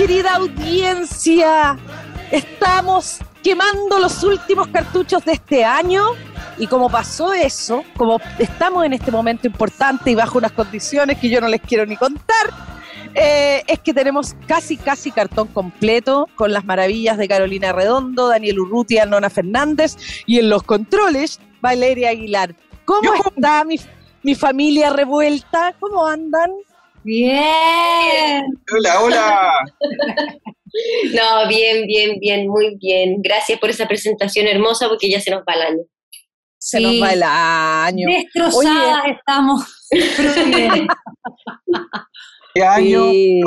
querida audiencia. Estamos quemando los últimos cartuchos de este año y como pasó eso, como estamos en este momento importante y bajo unas condiciones que yo no les quiero ni contar, eh, es que tenemos casi, casi cartón completo con las maravillas de Carolina Redondo, Daniel Urrutia, Nona Fernández y en los controles, Valeria Aguilar. ¿Cómo está mi, mi familia revuelta? ¿Cómo andan? Bien. Hola, hola. No, bien, bien, bien, muy bien. Gracias por esa presentación hermosa porque ya se nos va el año. Se nos va el año. Destrozadas estamos. ¿Qué año? Sí.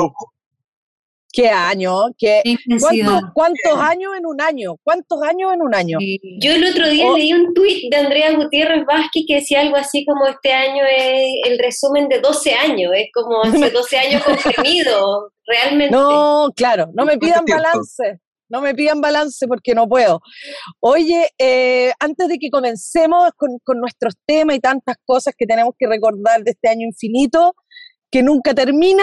¿Qué año? ¿Qué, ¿cuántos, ¿Cuántos años en un año? ¿Cuántos años en un año? Sí. Yo el otro día Oh. leí un tuit de Andrea Gutiérrez Vázquez que decía algo así como este año es el resumen de 12 años, es como hace 12 años comprimido, realmente. No, claro, no me pidan balance. No me pidan balance porque no puedo. Oye, eh, antes de que comencemos con, con nuestros temas y tantas cosas que tenemos que recordar de este año infinito, que nunca termina,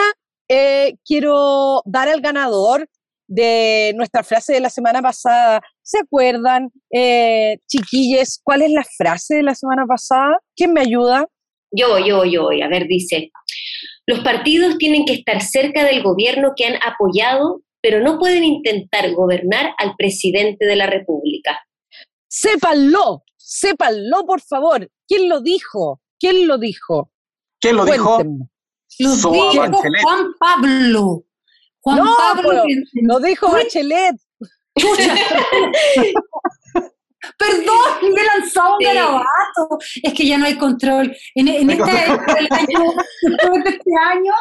eh, quiero dar al ganador de nuestra frase de la semana pasada. ¿Se acuerdan, eh, chiquilles, cuál es la frase de la semana pasada? ¿Quién me ayuda? Yo yo yo voy. A ver, dice, los partidos tienen que estar cerca del gobierno que han apoyado, pero no pueden intentar gobernar al presidente de la República. Sépanlo, sépanlo, por favor. ¿Quién lo dijo? ¿Quién lo dijo? ¿Quién lo dijo? Cuéntenme. Lo Soa dijo Bachelet. Juan Pablo. Juan No, Pablo. Lo dijo. Bachelet. Perdón, me he lanzado un garabato. Es que ya no hay control. En, del año, después de este año,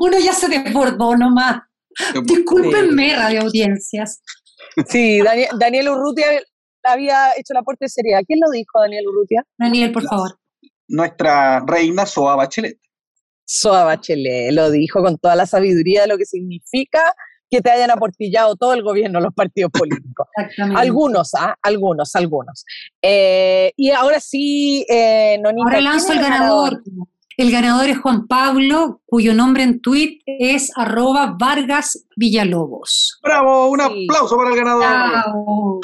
uno ya se desbordó nomás. Discúlpenme, radio audiencias. Sí, Daniel, Daniel Urrutia había hecho la aporte seria. ¿Quién lo dijo, Daniel Urrutia? Daniel, por favor. Nuestra reina Soa Bachelet. Soa Bachelet lo dijo con toda la sabiduría de lo que significa que te hayan aportillado todo el gobierno, los partidos políticos. Exactamente. Algunos, ¿ah? Algunos, algunos. Eh, y ahora sí, eh, Nonita. Ahora ¿quién lanzo el ganador. El ganador es Juan Pablo, cuyo nombre en tweet es arroba Vargas Villalobos. ¡Bravo! Un Sí. aplauso para el ganador. Chao.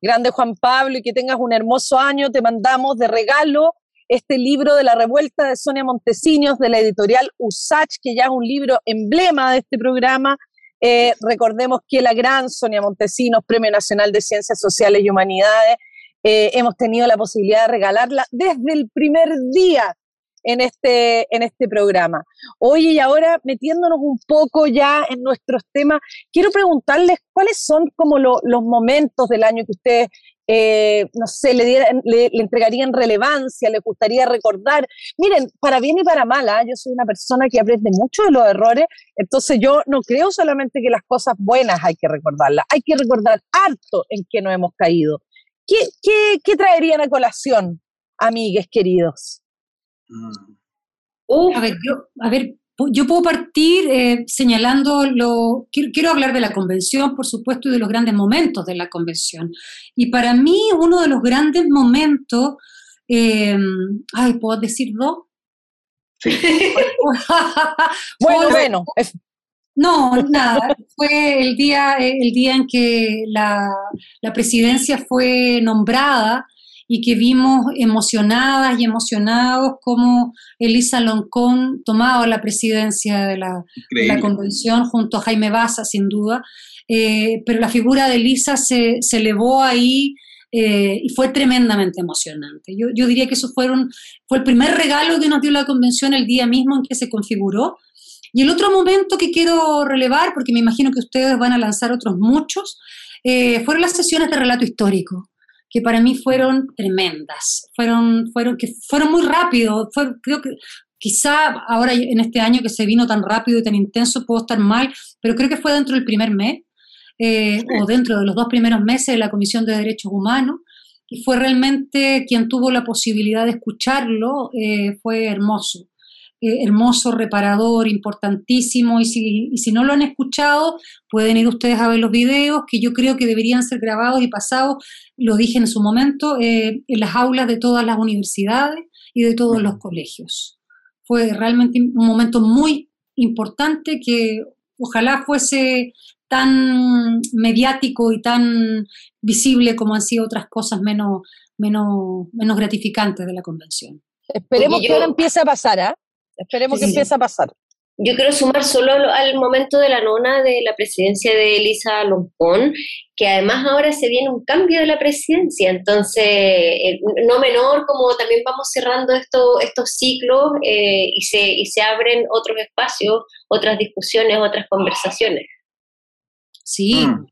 Grande Juan Pablo, y que tengas un hermoso año. Te mandamos de regalo este libro de la revuelta de Sonia Montesinos de la editorial Usach, que ya es un libro emblema de este programa. Eh, recordemos que la gran Sonia Montesinos, Premio Nacional de Ciencias Sociales y Humanidades, eh, hemos tenido la posibilidad de regalarla desde el primer día en este, en este programa. Oye, y ahora metiéndonos un poco ya en nuestros temas, quiero preguntarles cuáles son como lo- los momentos del año que ustedes, eh, no sé, le, dieran- le, le entregarían relevancia, les gustaría recordar. Miren, para bien y para mal, ¿ah? yo soy una persona que aprende mucho de los errores, entonces yo no creo solamente que las cosas buenas hay que recordarlas, hay que recordar harto en que nos hemos caído. ¿Qué, qué, qué traerían a colación, amigues queridos? Mm. Uf, A ver, yo, a ver, yo puedo partir eh, señalando lo. Quiero, quiero hablar de la convención, por supuesto, y de los grandes momentos de la convención. Y para mí, uno de los grandes momentos. eh, ay, ¿puedo decir dos? Bueno, Fue- bueno, es- No, nada. Fue el día, el día en que la, la presidencia fue nombrada y que vimos emocionadas y emocionados como Elisa Loncón tomaba la presidencia de la, de la convención junto a Jaime Baza, sin duda. Eh, pero la figura de Elisa se, se elevó ahí eh, y fue tremendamente emocionante. Yo, yo diría que eso fueron, fue el primer regalo que nos dio la convención el día mismo en que se configuró. Y el otro momento que quiero relevar, porque me imagino que ustedes van a lanzar otros muchos, eh, fueron las sesiones de relato histórico, que para mí fueron tremendas, fueron, fueron, que fueron muy rápido, creo que quizá ahora en este año que se vino tan rápido y tan intenso puedo estar mal, pero creo que fue dentro del primer mes. eh, o dentro de los dos primeros meses de la Comisión de Derechos Humanos, y fue realmente quien tuvo la posibilidad de escucharlo, eh, fue hermoso. Eh, hermoso, reparador, importantísimo, y si, y si no lo han escuchado, pueden ir ustedes a ver los videos, que yo creo que deberían ser grabados y pasados, lo dije en su momento, en las aulas de todas las universidades y de todos los colegios. Fue realmente un momento muy importante que ojalá fuese tan mediático y tan visible como han sido otras cosas menos, menos, menos gratificantes de la convención. Esperemos que ahora empiece a pasar, ¿ah? Esperemos que empiece a pasar. Yo quiero sumar solo al momento de la nona de la presidencia de Elisa Lompón, que además ahora se viene un cambio de la presidencia, entonces eh, no menor, como también vamos cerrando esto, estos ciclos eh, y, se, y se abren otros espacios, otras discusiones, otras conversaciones. Sí. Mm.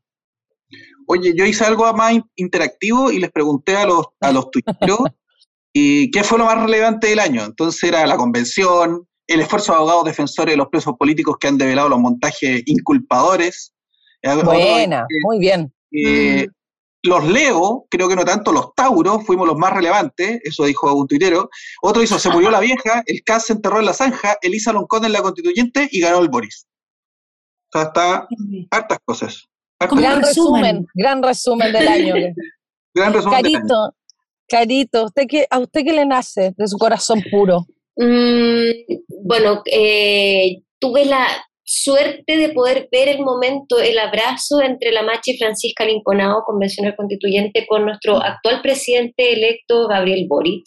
Oye, yo hice algo más interactivo y les pregunté a los, a los tuiteros y qué fue lo más relevante del año. Entonces era la convención, el esfuerzo de abogados defensores de los presos políticos que han develado los montajes inculpadores. Buena, muy bien. Eh, los Leo, creo que no tanto, los Tauros, fuimos los más relevantes, eso dijo un tuitero. Otro hizo, se murió la vieja, el CAS se enterró en la zanja, Elisa Loncón en la constituyente y ganó el Boris. O sea, está hartas cosas. gran resumen, gran resumen del año. gran resumen Carito, del año. Carito, ¿usted qué, ¿a usted qué le nace de su corazón puro? Mm, bueno, eh, tuve la suerte de poder ver el momento, el abrazo entre la Machi y Francisca Limponao, convencional constituyente, con nuestro actual presidente electo, Gabriel Boric.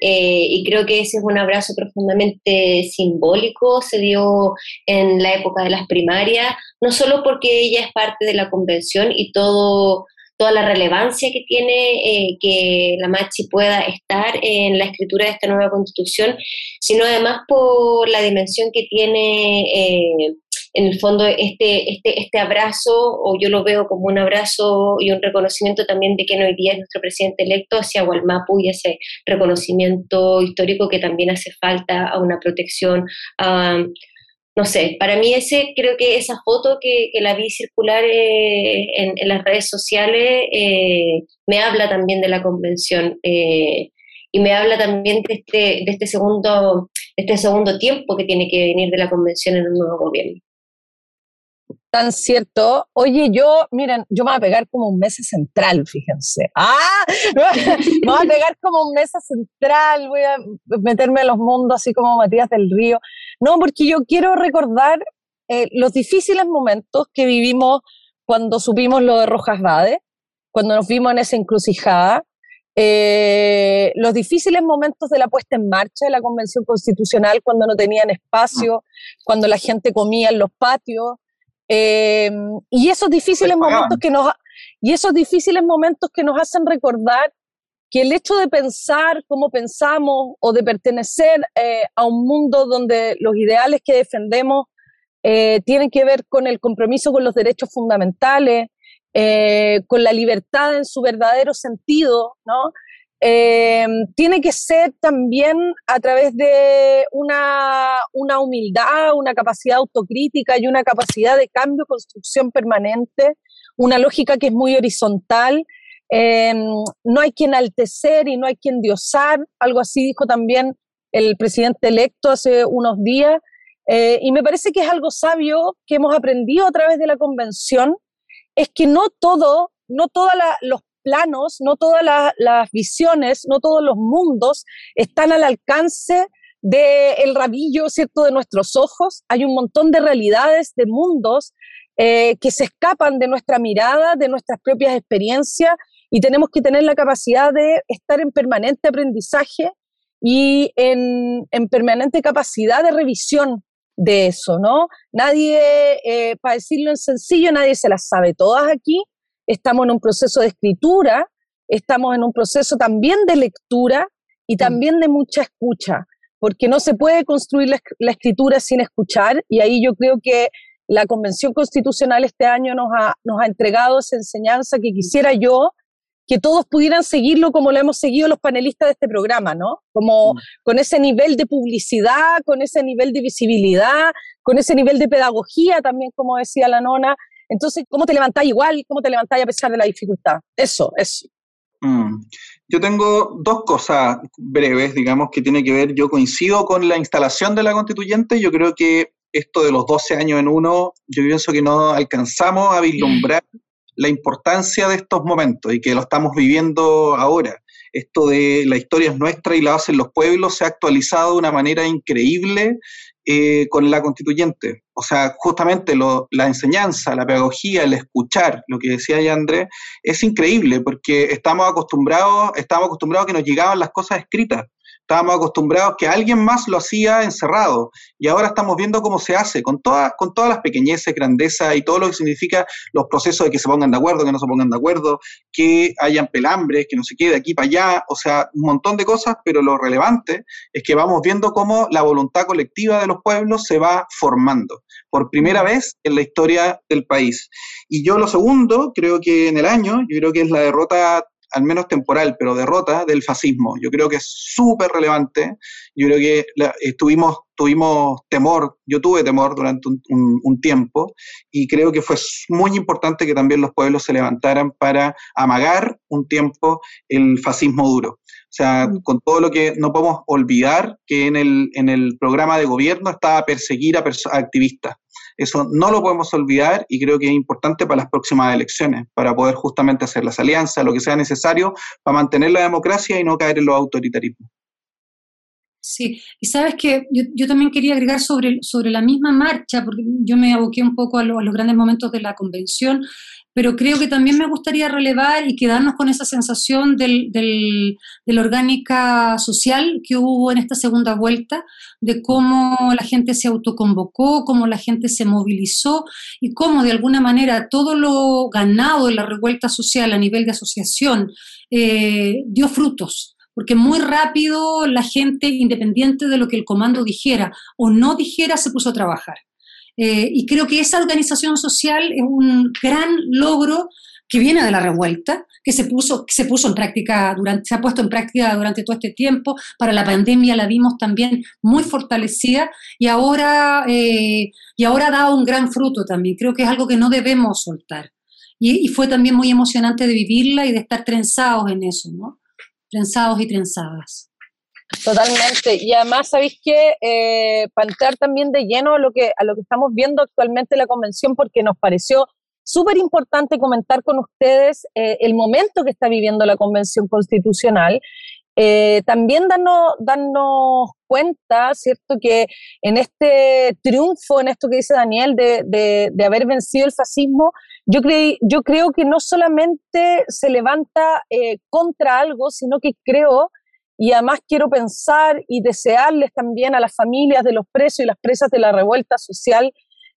Eh, y creo que ese es un abrazo profundamente simbólico, se dio en la época de las primarias, no solo porque ella es parte de la convención y todo toda la relevancia que tiene eh, que la Machi pueda estar en la escritura de esta nueva constitución, sino además por la dimensión que tiene eh, en el fondo este, este, este abrazo, o yo lo veo como un abrazo y un reconocimiento también de que hoy día es nuestro presidente electo hacia Gualmapu y ese reconocimiento histórico que también hace falta a una protección no sé, para mí ese, creo que esa foto que, la vi circular eh, en, las redes sociales eh, me habla también de la convención eh, y me habla también de este, de este segundo, de este segundo tiempo que tiene que venir de la convención en un nuevo gobierno tan cierto. Oye, yo, miren, yo me voy a pegar como un mesa central, fíjense. ¡Ah! me voy a pegar como un mesa central, voy a meterme en los mundos así como Matías del Río. No, porque yo quiero recordar eh, los difíciles momentos que vivimos cuando supimos lo de Rojas Vade, cuando nos vimos en esa encrucijada, eh, los difíciles momentos de la puesta en marcha de la Convención Constitucional, cuando no tenían espacio, cuando la gente comía en los patios, eh, y esos difíciles momentos que nos y esos difíciles momentos que nos hacen recordar que el hecho de pensar como pensamos o de pertenecer eh, a un mundo donde los ideales que defendemos eh, tienen que ver con el compromiso con los derechos fundamentales, con la libertad en su verdadero sentido, ¿no? Eh, tiene que ser también a través de una, una, humildad, una capacidad autocrítica y una capacidad de cambio, construcción permanente, una lógica que es muy horizontal. Eh, no hay que enaltecer y no hay que endiosar, algo así dijo también el presidente electo hace unos días, eh, y me parece que es algo sabio que hemos aprendido a través de la convención, es que no todo, no todos los planos, no todas las visiones, no todos los mundos están al alcance del rabillo, ¿cierto?, de nuestros ojos. Hay un montón de realidades, de mundos eh, que se escapan de nuestra mirada, de nuestras propias experiencias, y tenemos que tener la capacidad de estar en permanente aprendizaje y en, permanente capacidad de revisión de eso, ¿no? Nadie, eh, para decirlo en sencillo, nadie se las sabe todas aquí, estamos en un proceso de escritura, estamos en un proceso también de lectura y mm. también de mucha escucha, porque no se puede construir la, escritura sin escuchar y ahí yo creo que la Convención Constitucional este año nos ha, nos ha entregado esa enseñanza que quisiera yo que todos pudieran seguirlo como lo hemos seguido los panelistas de este programa, ¿no? Como mm. con ese nivel de publicidad, con ese nivel de visibilidad, con ese nivel de pedagogía también, como decía la nona, Entonces, ¿cómo te levantáis igual? ¿Cómo te levantáis a pesar de la dificultad? Eso, eso. Mm. Yo tengo dos cosas breves, digamos, que tiene que ver, yo coincido con la instalación de la constituyente, yo creo que esto de los 12 años en uno, yo pienso que no alcanzamos a vislumbrar la importancia de estos momentos y que lo estamos viviendo ahora. Esto de la historia es nuestra y la hacen los pueblos se ha actualizado de una manera increíble eh, con la constituyente. O sea, justamente la enseñanza, la pedagogía, el escuchar, lo que decía ya Andrés, es increíble porque estamos acostumbrados, estamos acostumbrados a que nos llegaban las cosas escritas. Estábamos acostumbrados que alguien más lo hacía encerrado y ahora estamos viendo cómo se hace, con, toda, con todas las pequeñeces, grandezas y todo lo que significa los procesos de que se pongan de acuerdo, que no se pongan de acuerdo, que hayan pelambres, que no se quede aquí para allá, o sea, un montón de cosas, pero lo relevante es que vamos viendo cómo la voluntad colectiva de los pueblos se va formando por primera vez en la historia del país. Y yo lo segundo, creo que en el año, yo creo que es la derrota al menos temporal, pero derrota del fascismo. Yo creo que es súper relevante. Yo creo que estuvimos, tuvimos temor, yo tuve temor durante un, tiempo y creo que fue muy importante que también los pueblos se levantaran para amagar un tiempo el fascismo duro. O sea, mm. con todo lo que no podemos olvidar que en el, en el programa de gobierno estaba perseguir a activistas. Eso no lo podemos olvidar y creo que es importante para las próximas elecciones, para poder justamente hacer las alianzas, lo que sea necesario para mantener la democracia y no caer en los autoritarismos. Sí, y sabes que yo, también quería agregar sobre, sobre la misma marcha, porque yo me aboqué un poco a, los grandes momentos de la convención, pero creo que también me gustaría relevar y quedarnos con esa sensación del, de la orgánica social que hubo en esta segunda vuelta, de cómo la gente se autoconvocó, cómo la gente se movilizó y cómo de alguna manera todo lo ganado en la revuelta social a nivel de asociación eh, dio frutos porque muy rápido la gente, independiente de lo que el comando dijera o no dijera, se puso a trabajar. Eh, y creo que esa organización social es un gran logro que viene de la revuelta, que se puso, que se puso en práctica durante, se ha puesto en práctica durante todo este tiempo. Para la pandemia la vimos también muy fortalecida y ahora, eh, y ahora dado un gran fruto también. Creo que es algo que no debemos soltar. Y, y, fue también muy emocionante de vivirla y de estar trenzados en eso, ¿no? Trenzados y trenzadas. Totalmente. Y además, ¿sabéis qué? Eh, para entrar también de lleno a lo, que, a lo que estamos viendo actualmente en la convención, porque nos pareció súper importante comentar con ustedes eh, el momento que está viviendo la convención constitucional. Eh, también darnos, darnos cuenta, ¿cierto?, que en este triunfo, en esto que dice Daniel, de, de, de haber vencido el fascismo, yo, creí, yo creo que no solamente se levanta contra algo, sino que creo y además quiero pensar y desearles también a las familias de los presos y las presas de la revuelta social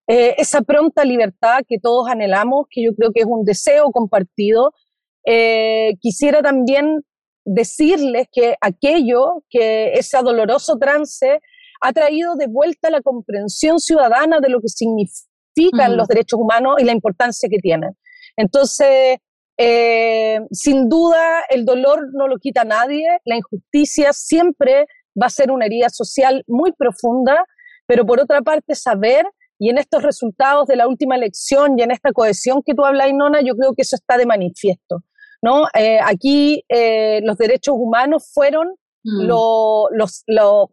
eh, esa pronta libertad que todos anhelamos, que yo creo que es un deseo compartido. Eh, quisiera también decirles que aquello, que ese doloroso trance, ha traído de vuelta la comprensión ciudadana de lo que significan los derechos humanos y la importancia que tienen. Entonces, eh, sin duda, el dolor no lo quita nadie, la injusticia siempre va a ser una herida social muy profunda, pero por otra parte, saber, y en estos resultados de la última elección y en esta cohesión que tú hablas, Nona, yo creo que eso está de manifiesto. ¿No? Eh, aquí eh, los derechos humanos fueron mm. los,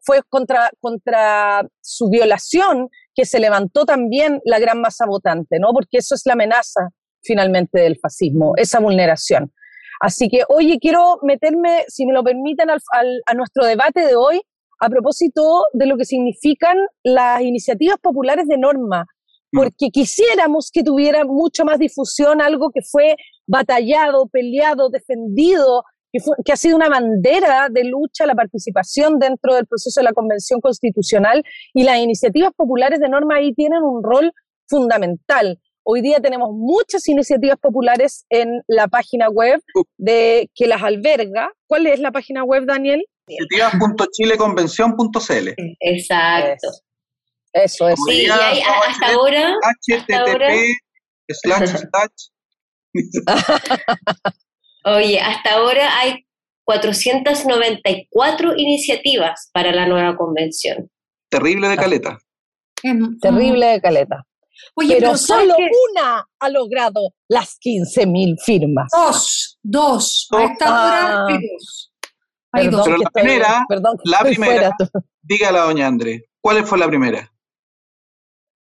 fue contra, contra su violación que se levantó también la gran masa votante, ¿no? Porque eso es la amenaza finalmente del fascismo, esa vulneración. Así que, oye, quiero meterme, si me lo permiten, a nuestro debate de hoy a propósito de lo que significan las iniciativas populares de norma, mm. porque quisiéramos que tuviera mucho más difusión algo que fue batallado, peleado, defendido, que, que, ha sido una bandera de lucha la participación dentro del proceso de la Convención Constitucional y las iniciativas populares de norma ahí tienen un rol fundamental. Hoy día tenemos muchas iniciativas populares en la página web de que las alberga. ¿Cuál es la página web, Daniel? Iniciativas.chileconvención.cl. Exacto. Eso, es. Sí, y hay, hasta ahora. HTTP slash Oye, hasta ahora hay 494 iniciativas para la nueva convención. Terrible de caleta. Terrible de caleta. pero, solo una ha logrado las 15.000 firmas. Dos, dos. A esta hora hay dos. Hay dos. Pero la primera, la primera, dígala, doña André, ¿cuál fue la primera?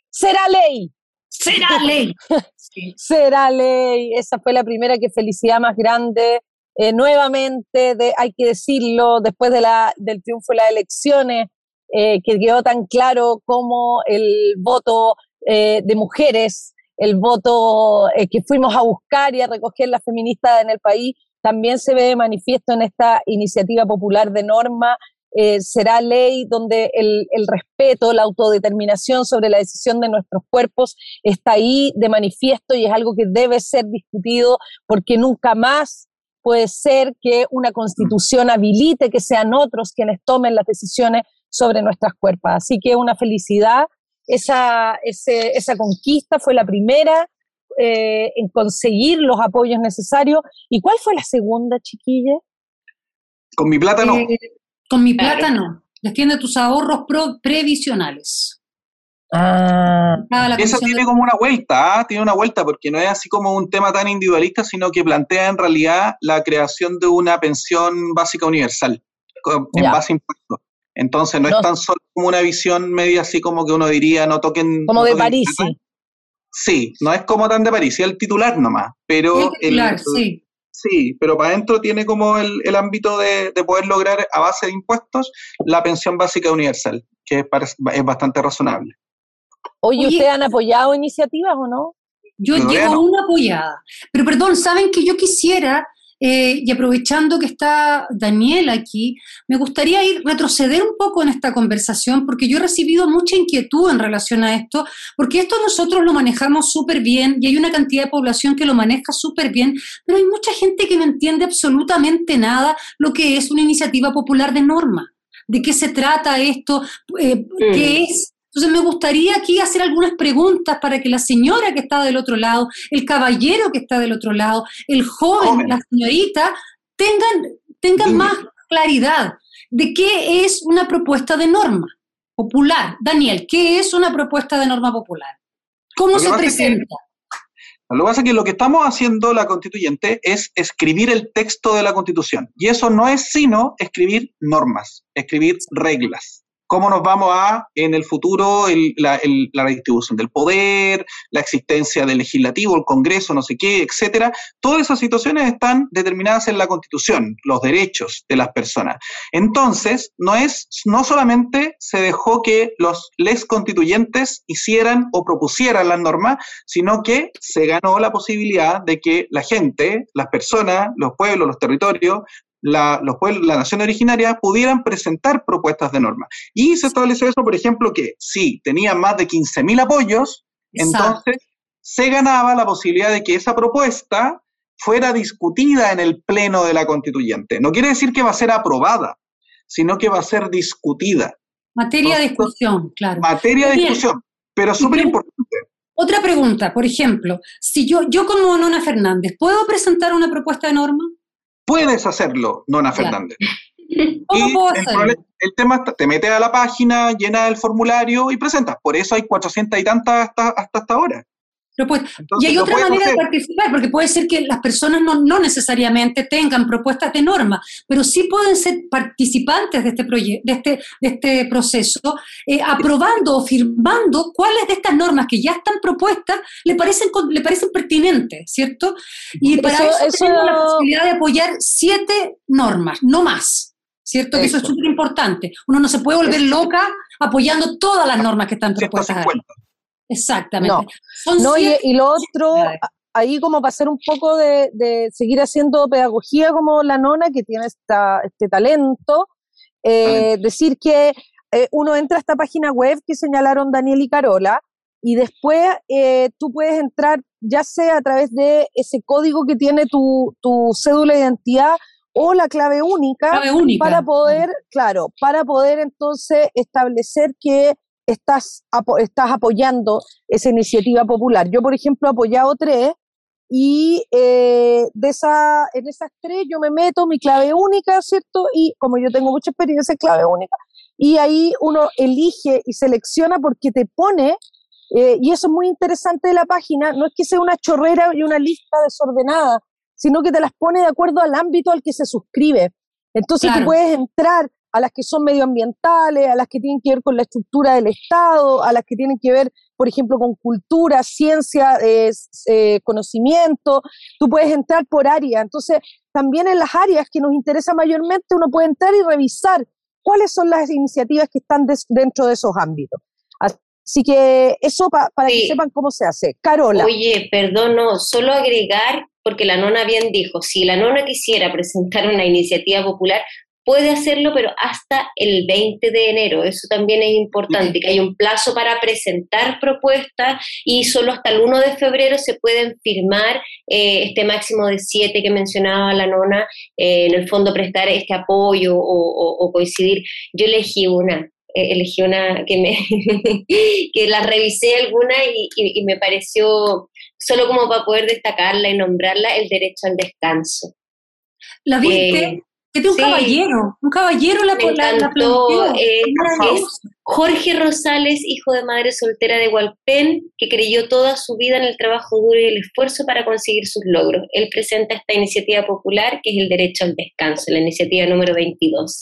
Será ley. Será ley. Será ley. Esa fue la primera que felicidad más grande. Eh, nuevamente, hay que decirlo, después de la, del triunfo de las elecciones, eh, que quedó tan claro como el voto eh, de mujeres, el voto que fuimos a buscar y a recoger las feministas en el país, también se ve manifiesto en esta iniciativa popular de norma. Será ley donde el, el respeto, la autodeterminación sobre la decisión de nuestros cuerpos está ahí de manifiesto y es algo que debe ser discutido porque nunca más puede ser que una constitución habilite que sean otros quienes tomen las decisiones sobre nuestras cuerpos. Así que una felicidad. Esa, esa conquista fue la primera eh, en conseguir los apoyos necesarios. ¿Y cuál fue la segunda, chiquilla? Con mi plata no. Eh, con mi plata no. Defiende tus ahorros previsionales. Ah, Eso tiene como una vuelta, ¿ah? tiene una vuelta, porque no es así como un tema tan individualista, sino que plantea en realidad la creación de una pensión básica universal en base a impuestos. Entonces no, es tan solo como una visión media así como que uno diría no toquen. Como de París. Sí, no es como tan de París, es el titular nomás, pero el titular, sí. Sí, pero para adentro tiene como el, ámbito de, poder lograr a base de impuestos la pensión básica universal, que es bastante razonable. Oye, ¿ustedes han apoyado iniciativas o no? Yo llevo una apoyada. Pero perdón, ¿saben que yo quisiera, eh, y aprovechando que está Daniel aquí, me gustaría ir retroceder un poco en esta conversación porque yo he recibido mucha inquietud en relación a esto, porque esto nosotros lo manejamos súper bien y hay una cantidad de población que lo maneja súper bien, pero hay mucha gente que no entiende absolutamente nada lo que es una iniciativa popular de norma. ¿De qué se trata esto? Eh, ¿Qué es? Entonces me gustaría aquí hacer algunas preguntas para que la señora que está del otro lado, el caballero que está del otro lado, el joven, la señorita, tengan, tengan más claridad de qué es una propuesta de norma popular. Daniel, ¿qué es una propuesta de norma popular? ¿Cómo se presenta? lo que pasa es que lo que estamos haciendo la constituyente es escribir el texto de la constitución. Y eso no es sino escribir normas, escribir reglas cómo nos vamos a, en el futuro, la, redistribución del poder, la existencia del legislativo, el Congreso, no sé qué, etcétera. Todas esas situaciones están determinadas en la Constitución, los derechos de las personas. Entonces, no es, no solamente se dejó que los les constituyentes hicieran o propusieran las normas, sino que se ganó la posibilidad de que la gente, las personas, los pueblos, los territorios, la, los pueblos, la nación originaria pudieran presentar propuestas de norma. Y se estableció eso, por ejemplo, que si tenía más de 15.000 apoyos, entonces se ganaba la posibilidad de que esa propuesta fuera discutida en el pleno de la constituyente. No quiere decir que va a ser aprobada, sino que va a ser discutida. Materia de discusión, claro. Materia de discusión, pero súper importante. Otra pregunta, por ejemplo, si yo, yo como Nona Fernández, ¿puedo presentar una propuesta de norma? Puedes hacerlo, Nona Fernández. ¿Cómo El, tema te metes a la página, llenas el formulario y presentas. Por eso hay 400 y tantas hasta, hasta, hasta ahora. Pues, y hay otra manera de participar, porque puede ser que las personas no, necesariamente tengan propuestas de norma, pero sí pueden ser participantes de este, proyecto, de este, de este proceso, eh, aprobando o firmando cuáles de estas normas que ya están propuestas le parecen, le parecen pertinentes, ¿cierto? Y para eso, tenemos la posibilidad de apoyar siete normas, no más. ¿Cierto? Que eso es súper importante. Uno no se puede volver loca apoyando todas las normas que están propuestas. Exactamente. No, y, lo otro, ahí como para hacer un poco de, seguir haciendo pedagogía como la nona, que tiene esta, este talento, eh, decir que eh, uno entra a esta página web que señalaron Daniel y Carola, y después eh, tú puedes entrar ya sea a través de ese código que tiene tu, tu cédula de identidad o la clave única, clave única, para poder, claro, para poder entonces establecer que estás, estás apoyando esa iniciativa popular. Yo, por ejemplo, he apoyado tres y eh, de esa, en esas tres yo me meto mi clave única, ¿cierto? Y como yo tengo mucha experiencia en clave única, y ahí uno elige y selecciona porque te pone Eh, y eso es muy interesante de la página, no es que sea una chorrera y una lista desordenada, sino que te las pone de acuerdo al ámbito al que se suscribe. Entonces tú puedes entrar a las que son medioambientales, a las que tienen que ver con la estructura del Estado, a las que tienen que ver, por ejemplo, con cultura, ciencia, eh, conocimiento. Tú puedes entrar por área. Entonces, también en las áreas que nos interesa mayormente, uno puede entrar y revisar cuáles son las iniciativas que están dentro de esos ámbitos. Así que eso para que sepan cómo se hace. Carola. Oye, perdón, no, solo agregar, porque la nona bien dijo, si la nona quisiera presentar una iniciativa popular, puede hacerlo, pero hasta el 20 de enero. Eso también es importante, que hay un plazo para presentar propuestas y solo hasta el 1 de febrero se pueden firmar eh, este máximo de siete que mencionaba la nona, eh, en el fondo prestar este apoyo o, coincidir. Yo elegí una, eh, elegí una que me que la revisé alguna y, y, me pareció solo como para poder destacarla y nombrarla el derecho al descanso. ¿La viste? Que un caballero, un caballero la, la, eh, Jorge Rosales, hijo de madre soltera de Hualpén, que creyó toda su vida en el trabajo duro y el esfuerzo para conseguir sus logros. Él presenta esta iniciativa popular que es el derecho al descanso, la iniciativa número 22.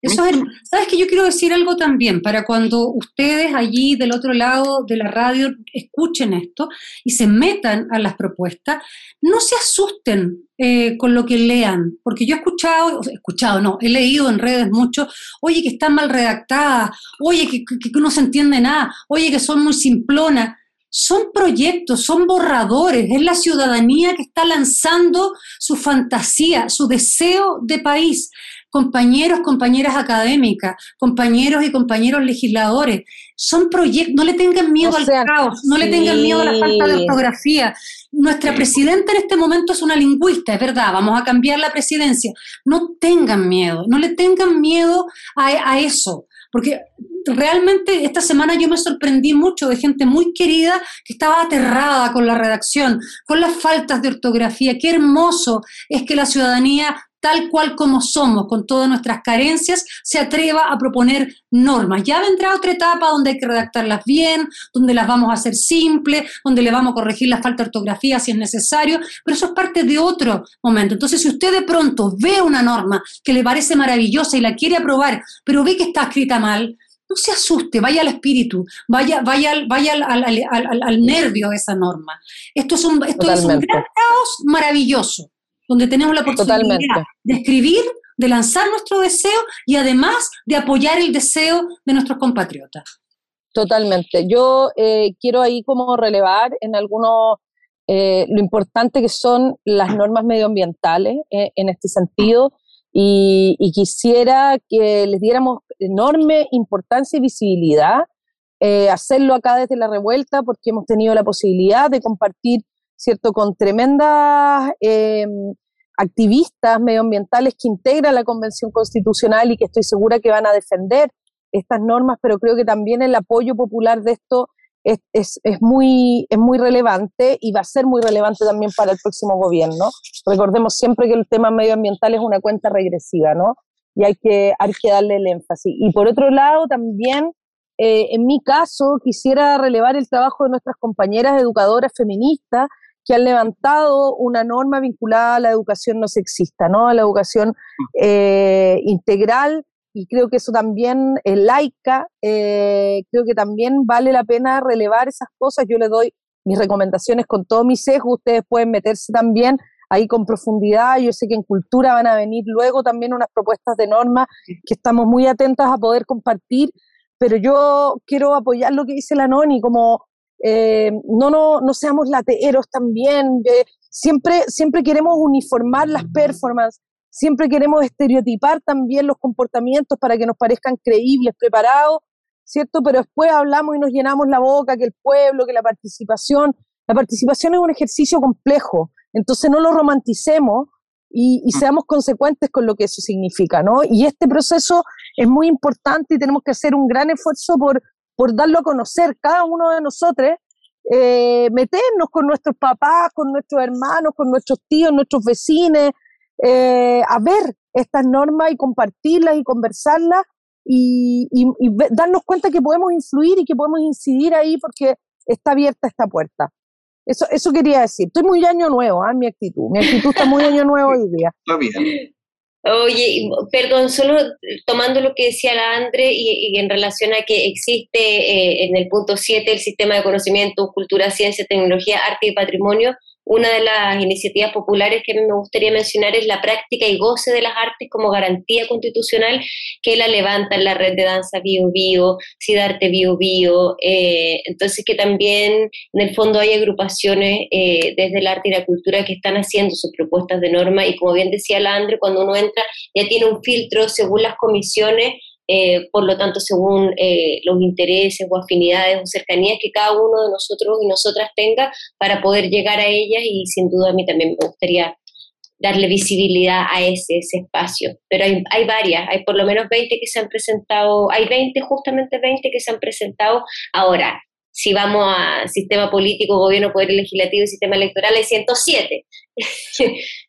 Eso es, sabes que yo quiero decir algo también para cuando ustedes allí del otro lado de la radio escuchen esto y se metan a las propuestas, no se asusten eh, con lo que lean, porque yo he escuchado, escuchado, no, he leído en redes mucho, oye que están mal redactadas, oye que, que, que no se entiende nada, oye que son muy simplonas son proyectos, son borradores, es la ciudadanía que está lanzando su fantasía, su deseo de país compañeros, compañeras académicas, compañeros y compañeros legisladores. Son proyectos, no le tengan miedo al caos, no le tengan miedo a la falta de ortografía. Nuestra presidenta en este momento es una lingüista, es verdad, vamos a cambiar la presidencia. No tengan miedo, no le tengan miedo a, eso, porque realmente esta semana yo me sorprendí mucho de gente muy querida que estaba aterrada con la redacción, con las faltas de ortografía. Qué hermoso es que la ciudadanía tal cual como somos, con todas nuestras carencias, se atreva a proponer normas. Ya vendrá otra etapa donde hay que redactarlas bien, donde las vamos a hacer simples, donde le vamos a corregir la falta de ortografía si es necesario, pero eso es parte de otro momento. Entonces, si usted de pronto ve una norma que le parece maravillosa y la quiere aprobar, pero ve que está escrita mal, no se asuste, vaya al espíritu, vaya, vaya, vaya al, nervio de esa norma. Esto es un, esto es un gran caos maravilloso donde tenemos la posibilidad de escribir, de lanzar nuestro deseo y además de apoyar el deseo de nuestros compatriotas. Totalmente. Yo eh, quiero ahí como relevar en algunos eh, lo importante que son las normas medioambientales eh, en este sentido y, y, quisiera que les diéramos enorme importancia y visibilidad, hacerlo acá desde la revuelta porque hemos tenido la posibilidad de compartir ¿cierto? Con tremendas em, activistas medioambientales que integran la Convención Constitucional y que estoy segura que van a defender estas normas, pero creo que también el apoyo popular de esto es, es, es, muy, es muy relevante y va a ser muy relevante también para el próximo gobierno. Recordemos siempre que el tema medioambiental es una cuenta regresiva, ¿no? Y hay que, hay darle el énfasis. Y por otro lado, también, eh, en mi caso, quisiera relevar el trabajo de nuestras compañeras educadoras feministas que han levantado una norma vinculada a la educación no sexista, ¿no? a la educación eh, integral, y creo que eso también es laica, eh, creo que también vale la pena relevar esas cosas. Yo le doy mis recomendaciones con todo mi sesgo, ustedes pueden meterse también ahí con profundidad. Yo sé que en cultura van a venir luego también unas propuestas de norma que estamos muy atentas a poder compartir, pero yo quiero apoyar lo que dice la NONI, como eh, no, no, no seamos lateros también, siempre, siempre queremos uniformar las performances, siempre queremos estereotipar también los comportamientos para que nos parezcan creíbles, preparados, ¿cierto? Pero después hablamos y nos llenamos la boca que el pueblo, que la participación, la participación es un ejercicio complejo, entonces no lo romanticemos y, y, seamos consecuentes con lo que eso significa, ¿no? Y este proceso es muy importante y tenemos que hacer un gran esfuerzo por, por darlo a conocer cada uno de nosotros, eh, meternos con nuestros papás, con nuestros hermanos, con nuestros tíos, nuestros vecinos, eh, a ver estas normas y compartirlas y conversarlas y, darnos cuenta que podemos influir y que podemos incidir ahí porque está abierta esta puerta. Eso, eso quería decir. Estoy muy año nuevo, ¿eh? mi actitud. Mi actitud está muy año nuevo hoy día. Está bien. Oye, perdón, solo tomando lo que decía la Andre y, en relación a que existe eh, en el punto 7 el sistema de conocimiento, cultura, ciencia, tecnología, arte y patrimonio, una de las iniciativas populares que me gustaría mencionar es la práctica y goce de las artes como garantía constitucional que la levanta en la red de danza Bio Bio, Cidarte Bio Bio. Eh, entonces que también en el fondo hay agrupaciones eh, desde el arte y la cultura que están haciendo sus propuestas de norma y como bien decía la Andre, cuando uno entra ya tiene un filtro según las comisiones eh, por lo tanto, según eh, los intereses o afinidades o cercanías que cada uno de nosotros y nosotras tenga para poder llegar a ellas y sin duda a mí también me gustaría darle visibilidad a ese, ese espacio. Pero hay, hay varias, hay por lo menos 20 que se han presentado, hay 20, justamente 20 que se han presentado ahora. Si vamos a sistema político, gobierno, poder legislativo y sistema electoral, hay 107.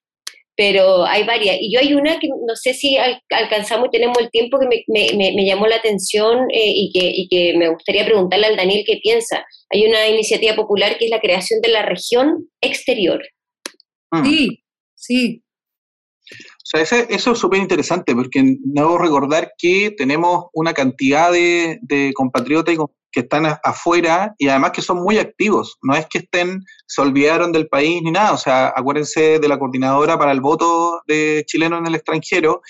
pero hay varias. Y yo hay una que no sé si alcanzamos y tenemos el tiempo que me, llamó la atención eh, y, que, y que me gustaría preguntarle al Daniel qué piensa. Hay una iniciativa popular que es la creación de la región exterior. Mm. Sí, sí. Sea, eso es súper interesante porque debo recordar que tenemos una cantidad de, de compatriotas que están afuera y además que son muy activos. No es que estén, se olvidaron del país ni nada. O sea, acuérdense de la coordinadora para el voto de chilenos en el extranjero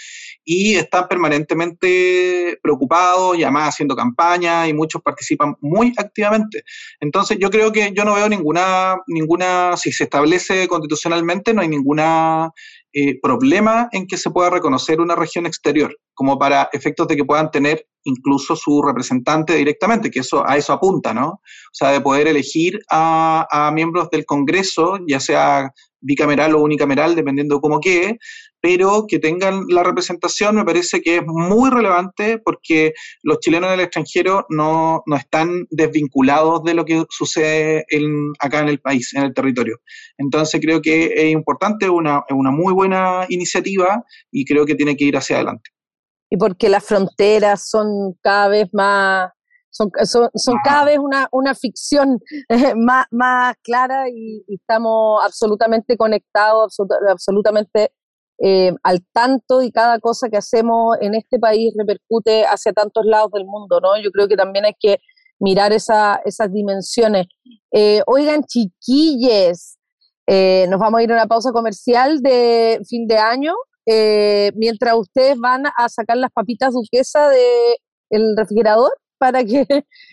y están permanentemente preocupados y además haciendo campaña y muchos participan muy activamente. Entonces yo creo que yo no veo ninguna, ninguna, si se establece constitucionalmente, no hay ninguna eh, problema en que se pueda reconocer una región exterior, como para efectos de que puedan tener incluso su representante directamente, que eso a eso apunta, ¿no? O sea, de poder elegir a, miembros del Congreso, ya sea bicameral o unicameral, dependiendo de cómo quede, pero que tengan la representación me parece que es muy relevante porque los chilenos en el extranjero no, están desvinculados de lo que sucede acá en el país, en el territorio. Entonces creo que es importante, es una, una muy buena iniciativa y creo que tiene que ir hacia adelante. Y porque las fronteras son cada vez más son, son, cada vez una, una ficción más, más clara y, estamos absolutamente conectados, absolutamente eh, al tanto y cada cosa que hacemos en este país repercute hacia tantos lados del mundo, ¿no? Yo creo que también hay que mirar esa, esas dimensiones. Eh, oigan, chiquilles, eh, nos vamos a ir a una pausa comercial de fin de año, mientras ustedes van a sacar las papitas duquesa del refrigerador para que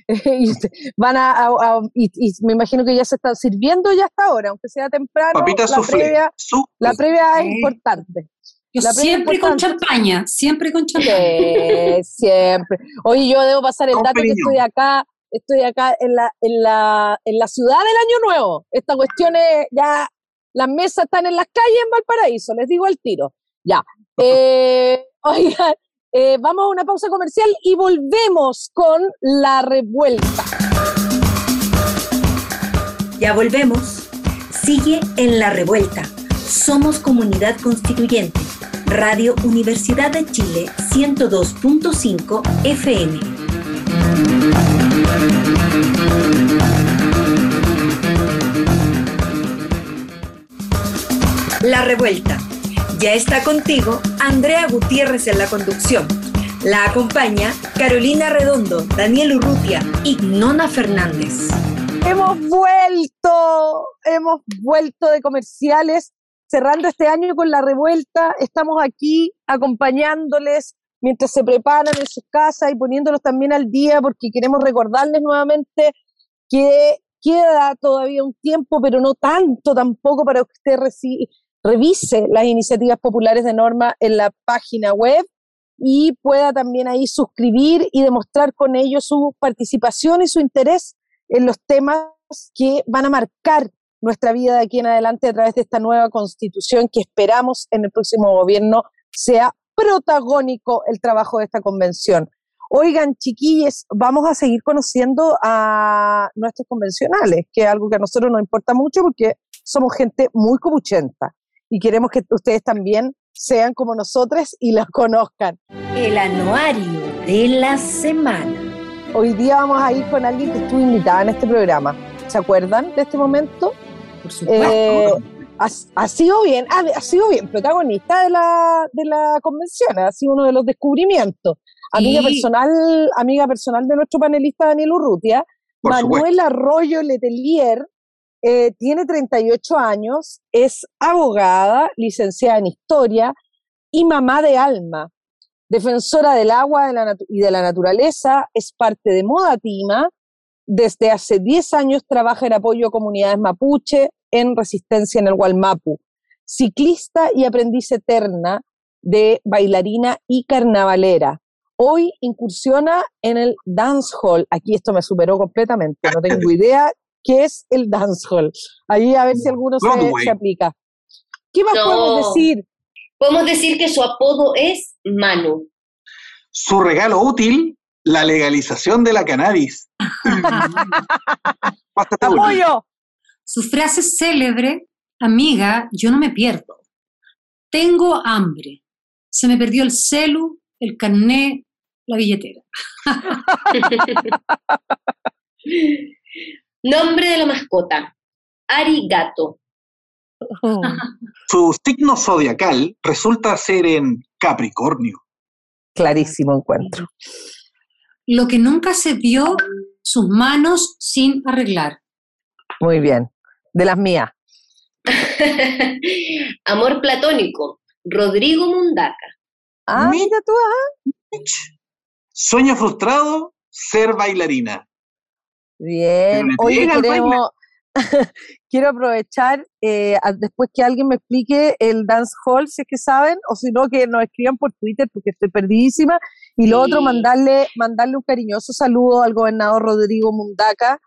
van a, y, me imagino que ya se está sirviendo ya hasta ahora, aunque sea temprano. la, previa, la previa es importante. Yo siempre con champaña, siempre con champaña. siempre. Oye, yo debo pasar el dato que estoy acá, estoy acá en la, en la, en la ciudad del Año Nuevo. Esta cuestión es ya, las mesas están en las calles en Valparaíso, les digo al tiro. Ya. Eh, oigan, eh, vamos a una pausa comercial y volvemos con la revuelta. Ya volvemos. Sigue en la revuelta. Somos comunidad constituyente. Radio Universidad de Chile 102.5 FM. La revuelta ya está contigo Andrea Gutiérrez en la conducción. La acompaña Carolina Redondo, Daniel Urrutia y Nona Fernández. Hemos vuelto, hemos vuelto de comerciales, cerrando este año con la revuelta. Estamos aquí acompañándoles mientras se preparan en sus casas y poniéndolos también al día porque queremos recordarles nuevamente que queda todavía un tiempo, pero no tanto tampoco para que usted revise las iniciativas populares de norma en la página web y pueda también ahí suscribir y demostrar con ello su participación y su interés en los temas que van a marcar nuestra vida de aquí en adelante a través de esta nueva constitución que esperamos en el próximo gobierno sea protagónico el trabajo de esta convención. Oigan, chiquilles, vamos a seguir conociendo a nuestros convencionales, que es algo que a nosotros nos importa mucho porque somos gente muy cobuchenta y queremos que ustedes también sean como nosotros y los conozcan. El anuario de la semana. Hoy día vamos a ir con alguien que estuvo invitada en este programa. ¿Se acuerdan de este momento? Por supuesto. Eh, ha, ha sido bien, ha, ha sido bien protagonista de la, de la convención, ha sido uno de los descubrimientos. Amiga Sí. personal, amiga personal de nuestro panelista Daniel Urrutia, Por Manuel Arroyo Letelier eh, tiene 38 años, es abogada, licenciada en historia y mamá de alma, defensora del agua de la natu- y de la naturaleza, es parte de Moda Tima, desde hace 10 años trabaja en apoyo a comunidades mapuche en resistencia en el Gualmapu, ciclista y aprendiz eterna de bailarina y carnavalera. Hoy incursiona en el dancehall. Aquí esto me superó completamente. No tengo idea qué es el dancehall. Ahí a ver si alguno se, se aplica. ¿Qué más No. podemos decir? Podemos decir que su apodo es Manu. Su regalo útil, la legalización de la cannabis. ¡Apoyo! Su frase célebre, amiga, yo no me pierdo. Tengo hambre. Se me perdió el celu, el carné, la billetera. Nombre de la mascota. Arigato. Su signo zodiacal resulta ser en Capricornio. Clarísimo encuentro. Lo que nunca se dio, sus manos sin arreglar. Muy bien. De las mías. Amor platónico. Rodrigo Mundaca. Ah, Mi- mira tú, ah. Sueño frustrado, ser bailarina. Bien. El queremos, quiero aprovechar eh, a- después que alguien me explique el dance hall, si es que saben, o si no, que nos escriban por Twitter porque estoy perdidísima. Y lo otro, mandarle, mandarle un cariñoso saludo al gobernador Rodrigo Mundaca,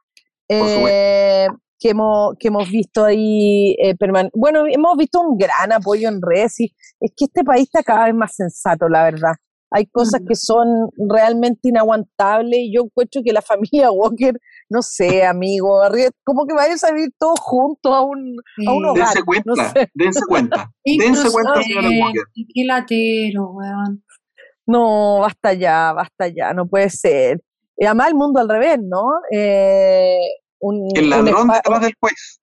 eh, que, hemos, que hemos visto ahí, eh, bueno, hemos visto un gran apoyo en redes. Y es que este país está cada vez más sensato, la verdad. Hay cosas que son realmente inaguantables y yo encuentro que la familia Walker no sé, amigo, como que vayan a vivir todos juntos a un, a un Eh, hogar. Dense cuenta, no sé. dense cuenta. Dense cuenta, señora Walker. Qué latero, weón. No, basta ya, basta ya, no puede ser. Y además el mundo al revés, ¿no? Eh, un, El ladrón detrás del juez.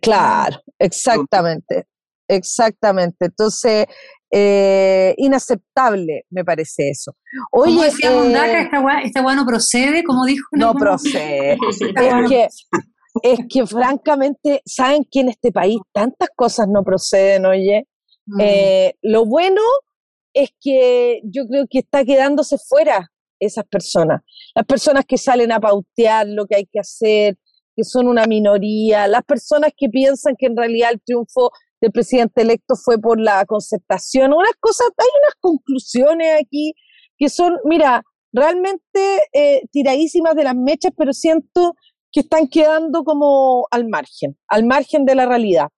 Claro, exactamente, exactamente. Entonces, eh, inaceptable me parece eso. Oye, decía eh, esta weá, esta weá no procede, como dijo. no algún- procede. Que, es que francamente, saben que en este país tantas cosas no proceden, oye. Mm. Eh, lo bueno es que yo creo que está quedándose fuera esas personas. Las personas que salen a pautear lo que hay que hacer, que son una minoría, las personas que piensan que en realidad el triunfo del presidente electo fue por la concertación, unas cosas, hay unas conclusiones aquí que son, mira, realmente eh, tiradísimas de las mechas, pero siento que están quedando como al margen, al margen de la realidad.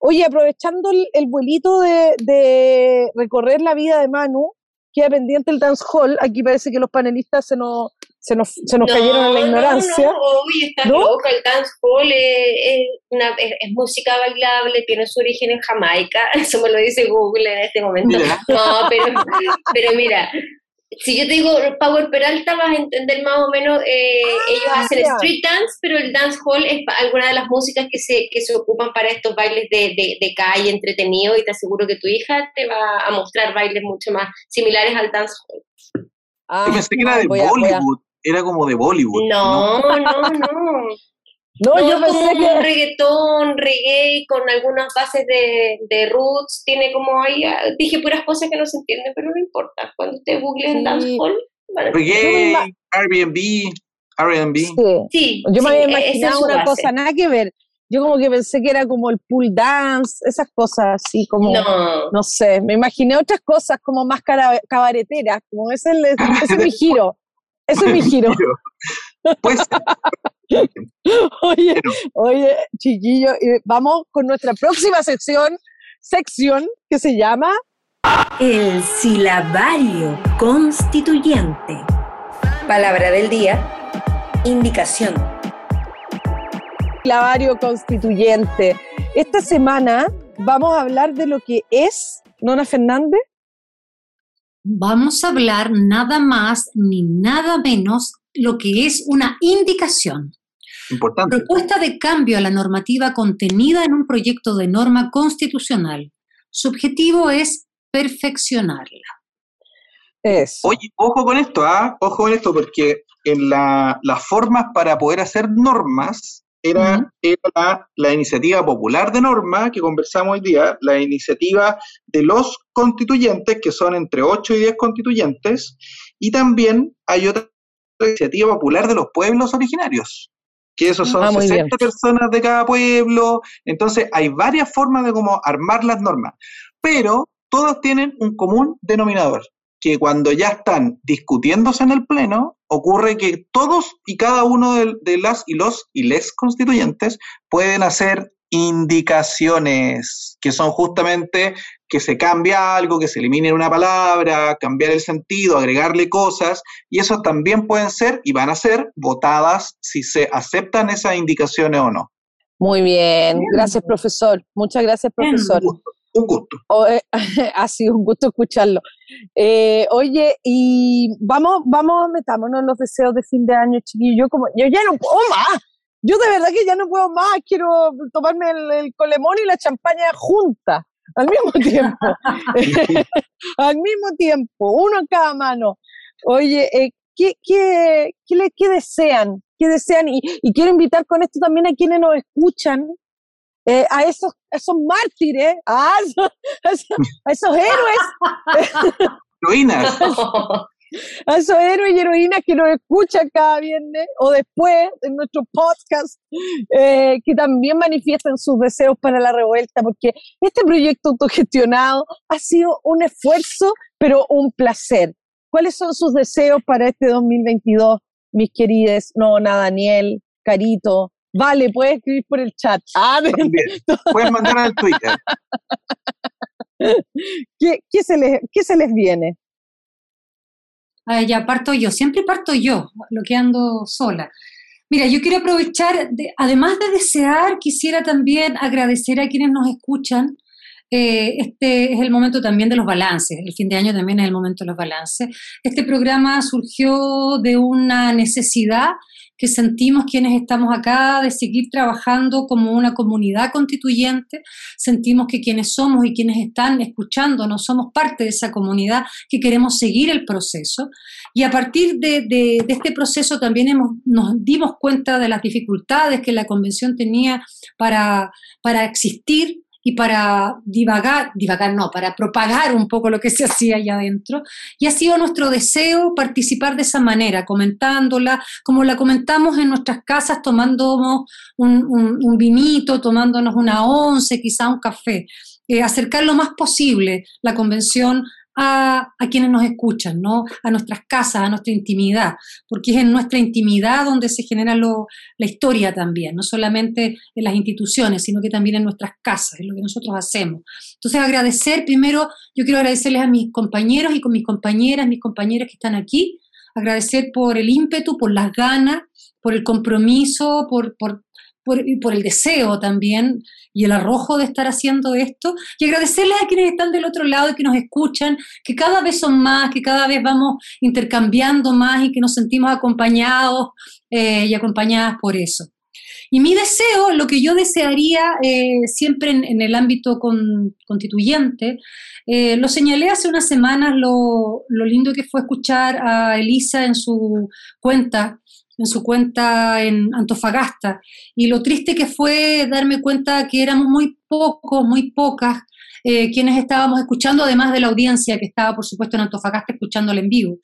Oye, aprovechando el, el vuelito de, de recorrer la vida de Manu, queda pendiente el dance hall. Aquí parece que los panelistas se nos, se nos, se nos cayeron en la ignorancia. No, no, uy, está ¿No? loca. El dancehall es, es, una- es- es música bailable, tiene su origen en Jamaica. Eso me lo dice Google en este momento. Mira. No, pero, pero mira, si yo te digo Power Peralta, vas a entender más o menos. eh, ellos hacen street dance, pero el dancehall es alguna de las músicas que se, que se ocupan para estos bailes de, de, de calle entretenidos. Y te aseguro que tu hija te va a mostrar bailes mucho más similares al dancehall. Ah, Yo pensé que era de voy a- Bollywood. Era como de Bollywood. No, no, no. No, No, yo es como pensé un que. reggaetón, reggae, con algunas bases de, de roots, tiene como ahí, ah, dije puras cosas que no se entienden, pero no importa, cuando ustedes googleen Sí. dancehall, Reggae, Airbnb, R&B. Sí. sí, Yo me había e- imaginado una base. cosa, nada que ver. Yo como que pensé que era como el pool dance, esas cosas así como, no, No, sé, me imaginé otras cosas como más cara- cabareteras, como ese es, el- ese es mi giro, ese es mi giro. Pues, Oye, oye, chiquillo, y vamos con nuestra próxima sección, sección que se llama El silabario constituyente. Palabra del día. Indicación. Clavario Constituyente. Esta semana vamos a hablar de lo que es, Nona Fernández, vamos a hablar nada más ni nada menos lo que es una indicación. Importante. Propuesta de cambio a la normativa contenida en un proyecto de norma constitucional. Su objetivo es perfeccionarla. Oye, ojo con esto, ¿ah? Ojo con esto, porque en la, las formas para poder hacer normas era, era la, iniciativa popular de norma que conversamos hoy día, la iniciativa de los constituyentes, que son entre 8 y 10 constituyentes, y también hay otra iniciativa popular de los pueblos originarios, que esos son 60 ah, personas de cada pueblo, entonces hay varias formas de cómo armar las normas, pero todos tienen un común denominador, que cuando ya están discutiéndose en el Pleno, ocurre que todos y cada uno de, las y los y les constituyentes pueden hacer indicaciones, que son justamente que se cambia algo, que se elimine una palabra, cambiar el sentido, agregarle cosas, y eso también pueden ser y van a ser votadas si se aceptan esas indicaciones o no. Muy bien, gracias profesor, muchas gracias profesor. Un gusto. Eh, ha sido un gusto escucharlo. Eh, oye, y vamos, vamos, metámonos en los deseos de fin de año, chiquillo. Yo como, yo ya no puedo más. Yo de verdad que ya no puedo más. Quiero tomarme el, colemón y la champaña junta al mismo tiempo. al mismo tiempo, uno en cada mano. Oye, eh, ¿qué, qué, qué, qué desean? ¿Qué desean? Y, y quiero invitar con esto también a quienes nos escuchan eh, a esos, esos mártires, a esos, héroes. Heroínas. a esos héroes y heroínas que nos escuchan cada viernes o después en nuestro podcast, eh, que también manifiestan sus deseos para la revuelta, porque este proyecto autogestionado ha sido un esfuerzo, pero un placer. ¿Cuáles son sus deseos para este 2022, mis queridas? No, nada, Daniel, Carito, Vale, puedes escribir por el chat. Ah, puedes mandar al Twitter. ¿Qué, se les, ¿Qué se les viene? Ah, ya parto yo, siempre parto yo, lo que ando sola. Mira, yo quiero aprovechar, además de desear, quisiera también agradecer a quienes nos escuchan. Eh, este es el momento también de los balances, el fin de año también es el momento de los balances. Este programa surgió de una necesidad que sentimos quienes estamos acá de seguir trabajando como una comunidad constituyente, sentimos que quienes somos y quienes están escuchándonos somos parte de esa comunidad que queremos seguir el proceso y a partir de, este proceso también hemos, nos dimos cuenta de las dificultades que la convención tenía para, para existir y para divagar, divagar no, para propagar un poco lo que se hacía allá adentro. Y ha sido nuestro deseo participar de esa manera, comentándola, como la comentamos en nuestras casas, tomándonos un, vinito, tomándonos una once, quizá un café. Eh, acercar lo más posible la convención a, quienes nos escuchan, ¿no? a nuestras casas, a nuestra intimidad, porque es en nuestra intimidad donde se genera lo, la historia también, no solamente en las instituciones, sino que también en nuestras casas, es lo que nosotros hacemos. Entonces, agradecer, primero, yo quiero agradecerles a mis compañeros y con mis compañeras, mis compañeras que están aquí, agradecer por el ímpetu, por las ganas, por el compromiso, por, por, por, por el deseo también y el arrojo de estar haciendo esto y agradecerles a quienes están del otro lado y que nos escuchan, que cada vez son más, que cada vez vamos intercambiando más y que nos sentimos acompañados eh, y acompañadas por eso. Y mi deseo, lo que yo desearía eh, siempre en, el ámbito constituyente, eh, lo señalé hace unas semanas, lo, lo, lindo que fue escuchar a Elisa en su cuenta en su cuenta en Antofagasta. Y lo triste que fue darme cuenta que éramos muy pocos, muy pocas, eh, quienes estábamos escuchando, además de la audiencia que estaba, por supuesto, en Antofagasta escuchándole en vivo.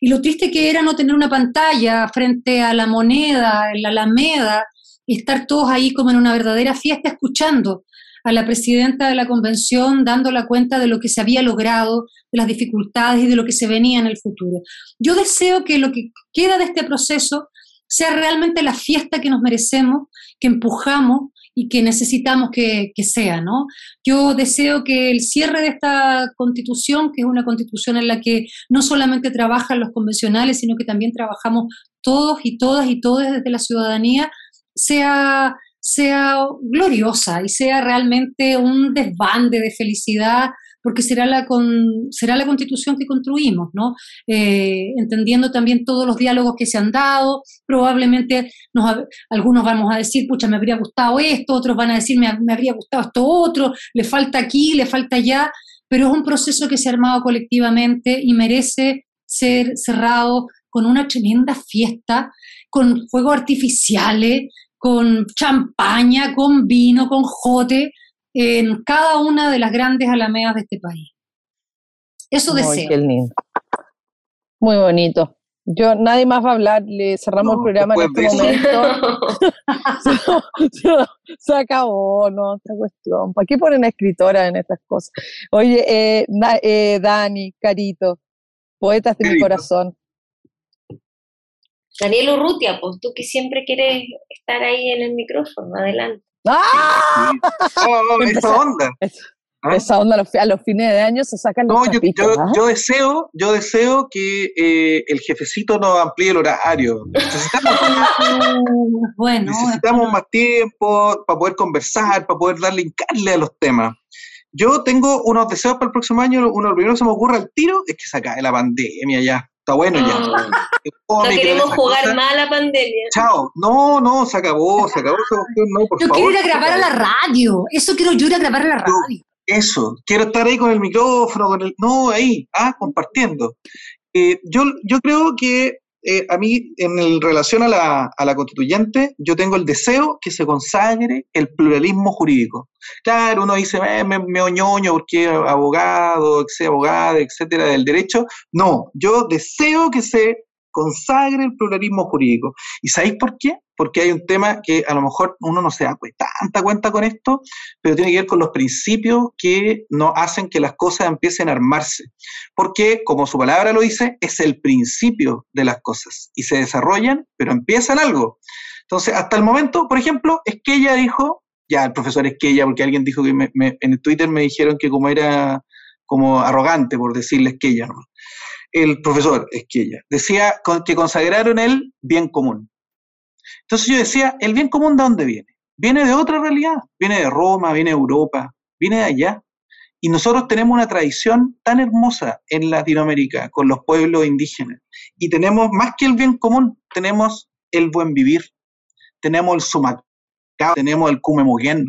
Y lo triste que era no tener una pantalla frente a la moneda, en la Alameda, y estar todos ahí como en una verdadera fiesta escuchando a la presidenta de la convención dando la cuenta de lo que se había logrado, de las dificultades y de lo que se venía en el futuro. Yo deseo que lo que queda de este proceso sea realmente la fiesta que nos merecemos, que empujamos y que necesitamos que, sea, ¿no? Yo deseo que el cierre de esta constitución, que es una constitución en la que no solamente trabajan los convencionales, sino que también trabajamos todos y todas y todos desde la ciudadanía, sea, sea gloriosa y sea realmente un desbande de felicidad porque será la, con, será la constitución que construimos, ¿no? Eh, entendiendo también todos los diálogos que se han dado, probablemente nos, algunos vamos a decir, pucha, me habría gustado esto, otros van a decir, me, me habría gustado esto otro, le falta aquí, le falta allá, pero es un proceso que se ha armado colectivamente y merece ser cerrado con una tremenda fiesta, con fuegos artificiales, con champaña, con vino, con jote, en cada una de las grandes alamedas de este país. Eso deseo. Muy bonito. Yo, nadie más va a hablar, le cerramos el programa en este momento. se, acabó, ¿no? Esta cuestión. ¿Para qué ponen escritora en estas cosas? Oye, eh, eh, Dani, Carito, poetas de mi corazón. Daniel Urrutia, pues tú que siempre quieres estar ahí en el micrófono, adelante. ¡Ah! Oh, esa onda. ¿Ah? Esa onda a los, fines de año se sacan los No, yo, ¿ah? yo, deseo, yo deseo que eh, el jefecito nos amplíe el horario. Necesitamos, bueno, necesitamos más tiempo para poder conversar, para poder darle encarle a los temas. Yo tengo unos deseos para el próximo año. Uno de los primeros que se me ocurre al tiro es que se acabe la pandemia ya. Está bueno ya. no queremos jugar más la pandemia. Chao. No, no, se acabó, se acabó esa cuestión. No, por yo quiero ir a grabar a la radio. Eso quiero yo ir a grabar a la radio. Eso, quiero estar ahí con el micrófono, con el. No, ahí, ah, compartiendo. Eh, yo, yo creo que eh, a mí, en relación a la, a la, constituyente, yo tengo el deseo que se consagre el pluralismo jurídico. Claro, uno dice, eh, me, me oñoño porque abogado, sea abogada, etcétera, del derecho. No, yo deseo que se consagre el pluralismo jurídico. ¿Y sabéis por qué? Porque hay un tema que a lo mejor uno no se da tanta cuenta con esto, pero tiene que ver con los principios que no hacen que las cosas empiecen a armarse. Porque, como su palabra lo dice, es el principio de las cosas y se desarrollan, pero empiezan algo. Entonces, hasta el momento, por ejemplo, es que ella dijo, ya el profesor es que ella, porque alguien dijo que en el Twitter me dijeron que como era como arrogante por decirles que ella, ¿no? El profesor Esquella, decía que consagraron el bien común. Entonces yo decía, ¿el bien común de dónde viene? Viene de otra realidad, viene de Roma, viene de Europa, viene de allá. Y nosotros tenemos una tradición tan hermosa en Latinoamérica con los pueblos indígenas. Y tenemos más que el bien común, tenemos el buen vivir, tenemos el sumacao, tenemos el cumemuguén.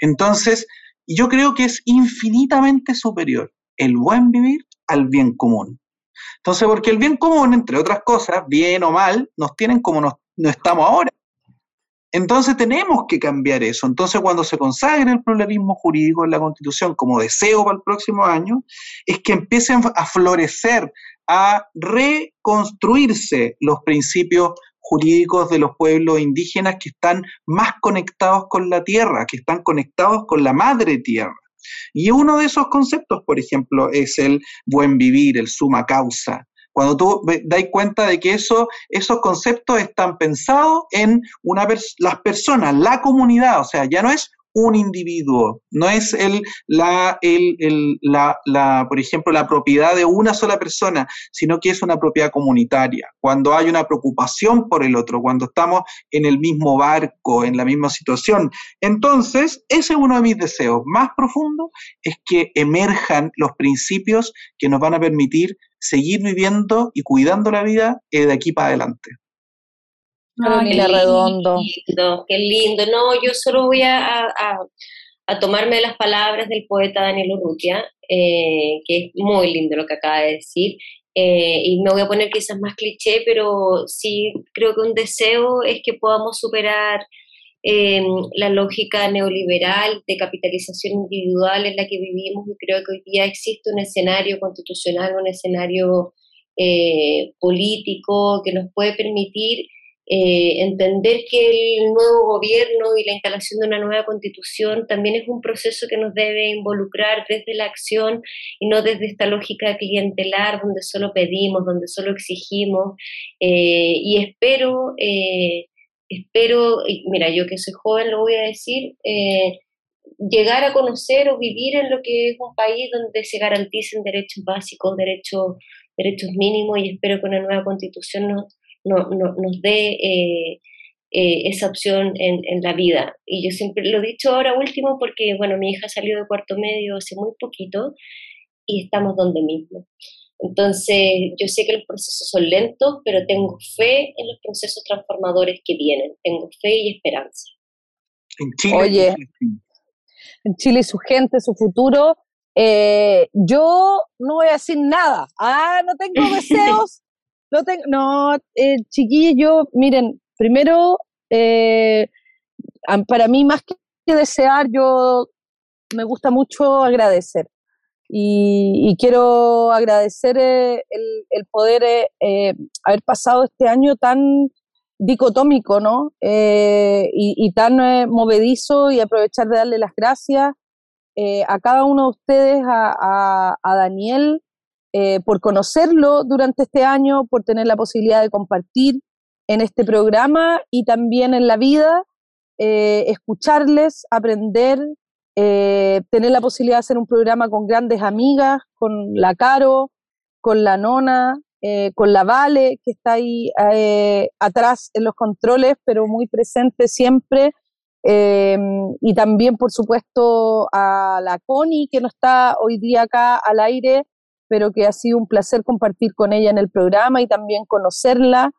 Entonces, yo creo que es infinitamente superior el buen vivir al bien común. Entonces, porque el bien común, entre otras cosas, bien o mal, nos tienen como no estamos ahora. Entonces tenemos que cambiar eso. Entonces cuando se consagre el pluralismo jurídico en la Constitución como deseo para el próximo año, es que empiecen a florecer, a reconstruirse los principios jurídicos de los pueblos indígenas que están más conectados con la tierra, que están conectados con la madre tierra. Y uno de esos conceptos, por ejemplo, es el buen vivir, el suma causa. Cuando tú das cuenta de que eso, esos conceptos están pensados en una las personas, la comunidad, o sea, ya no es un individuo, no es el, la, el, la, la, por ejemplo, la propiedad de una sola persona, sino que es una propiedad comunitaria. Cuando hay una preocupación por el otro, cuando estamos en el mismo barco, en la misma situación. Entonces, ese es uno de mis deseos más profundos, es que emerjan los principios que nos van a permitir seguir viviendo y cuidando la vida eh, de aquí para adelante qué redondo. Lindo, qué lindo. No, yo solo voy a, a, tomarme las palabras del poeta Daniel Urrutia, eh, que es muy lindo lo que acaba de decir. Eh, y me voy a poner quizás más cliché, pero sí creo que un deseo es que podamos superar em, la lógica neoliberal de capitalización individual en la que vivimos y creo que hoy día existe un escenario constitucional, un escenario eh, político que nos puede permitir eh, entender que el nuevo gobierno y la instalación de una nueva constitución también es un proceso que nos debe involucrar desde la acción y no desde esta lógica clientelar donde solo pedimos, donde solo exigimos. Eh, y espero, eh, espero, mira, yo que soy joven lo voy a decir, llegar a conocer o vivir en lo que es un país donde se garanticen derechos básicos, derechos, derechos mínimos y espero que una nueva constitución nos no, no, nos dé eh, eh, esa opción en, en, la vida. Y yo siempre lo he dicho ahora último porque, bueno, mi hija salió de cuarto medio hace muy poquito y estamos donde mismo. Entonces, yo sé que los procesos son lentos, pero tengo fe en los procesos transformadores que vienen, tengo fe y esperanza. En Chile, Oye, en Chile y su gente, su futuro. Eh, yo no voy a decir nada. Ah, no tengo deseos. No, tengo, no eh, yo, miren, primero, eh, para mí más que desear, yo me gusta mucho agradecer. Y, quiero agradecer eh, el, poder eh, eh, haber pasado este año tan dicotómico, ¿no? y, tan movedizo y aprovechar de darle las gracias a cada uno de ustedes, a, a Daniel, por conocerlo durante este año, por tener la posibilidad de compartir en este programa y también en la vida, escucharles, aprender, eh, tener la posibilidad de hacer un programa con grandes amigas, con la Caro, con la Nona, eh, con la Vale, que está ahí eh, atrás en los controles, pero muy presente siempre. y también, por supuesto, a la Connie, que no está hoy día acá al aire, pero que ha sido un placer compartir con ella en el programa y también conocerla.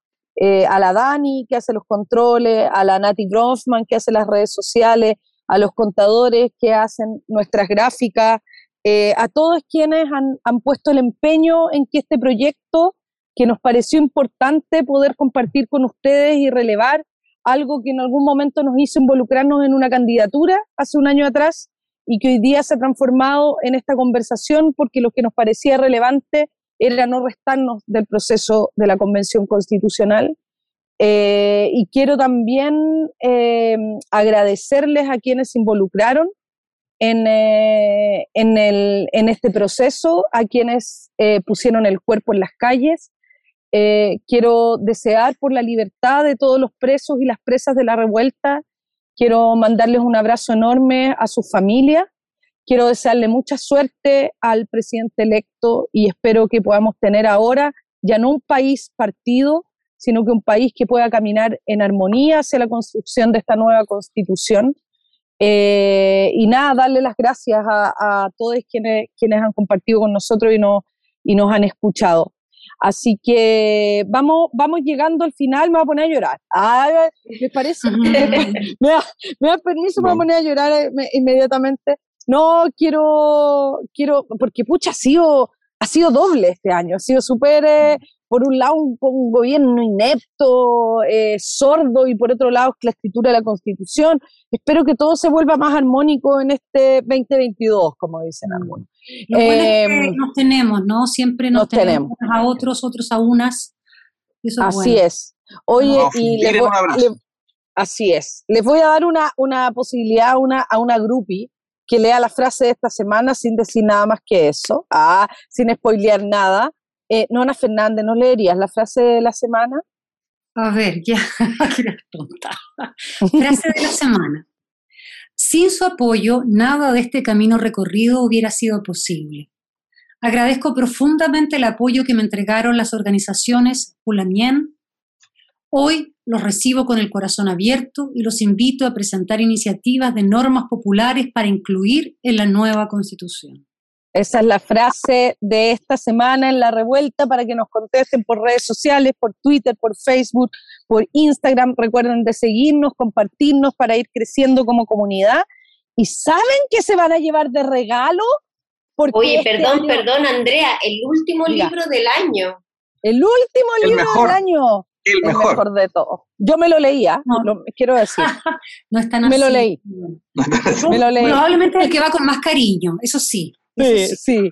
a la Dani, que hace los controles, a la Nati Grossman, que hace las redes sociales, a los contadores que hacen nuestras gráficas, eh, a todos quienes han, puesto el empeño en que este proyecto, que nos pareció importante poder compartir con ustedes y relevar, algo que en algún momento nos hizo involucrarnos en una candidatura hace un año atrás y que hoy día se ha transformado en esta conversación porque lo que nos parecía relevante era no restarnos del proceso de la Convención Constitucional eh, y quiero también eh, agradecerles a quienes se involucraron en, eh, en, este proceso, a quienes pusieron el cuerpo en las calles. quiero desear por la libertad de todos los presos y las presas de la revuelta. Quiero mandarles un abrazo enorme a su familia. Quiero desearle mucha suerte al presidente electo y espero que podamos tener ahora ya no un país partido, sino que un país que pueda caminar en armonía hacia la construcción de esta nueva constitución. Eh, y nada, darle las gracias a, todos quienes, quienes han compartido con nosotros y, no, y nos han escuchado. Así que vamos, vamos llegando al final, me voy a poner a llorar. Ah, ¿me parece? me, da, permiso para poner a llorar eh, inmediatamente. No, quiero, quiero, porque pucha, ha sido, ha sido doble este año, ha sido súper eh, por un lado un, gobierno inepto, eh, sordo, y por otro lado la escritura de la Constitución. Espero que todo se vuelva más armónico en este 2022, como dicen algunos. Lo eh, nos tenemos, ¿no? Siempre nos, tenemos, a otros, otros a unas. así es. Oye, y así es. Les voy a dar una, una posibilidad a una, a una groupie que lea la frase de esta semana sin decir nada más que eso, ah, sin spoilear nada. Eh, Nona Fernández, ¿no leerías la frase de la semana? A ver, ya, tonta. Frase de la semana. Sin su apoyo, nada de este camino recorrido hubiera sido posible. Agradezco profundamente el apoyo que me entregaron las organizaciones Pulamien. Hoy los recibo con el corazón abierto y los invito a presentar iniciativas de normas populares para incluir en la nueva constitución. Esa es la frase de esta semana en la revuelta para que nos contesten por redes sociales, por Twitter, por Facebook, por Instagram. Recuerden de seguirnos, compartirnos para ir creciendo como comunidad. ¿Y saben qué se van a llevar de regalo? Porque Oye, este perdón, perdón, Andrea, el último libro del año. El último libro del año. El, mejor. de todo. Yo me lo leía, quiero decir. no están Me lo leí. me lo leí. Probablemente el que va con más cariño, eso sí. Sí, sí.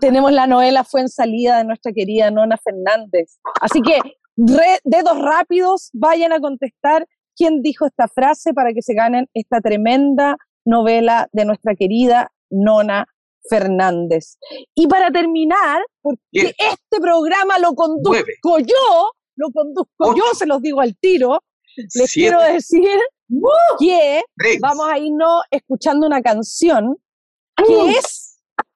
Tenemos la novela Fue en salida de nuestra querida Nona Fernández. Así que, dedos rápidos, vayan a contestar quién dijo esta frase para que se ganen esta tremenda novela de nuestra querida Nona Fernández. Y para terminar, porque este programa lo conduzco yo, lo conduzco yo, se los digo al tiro, les quiero decir que vamos a irnos escuchando una canción que es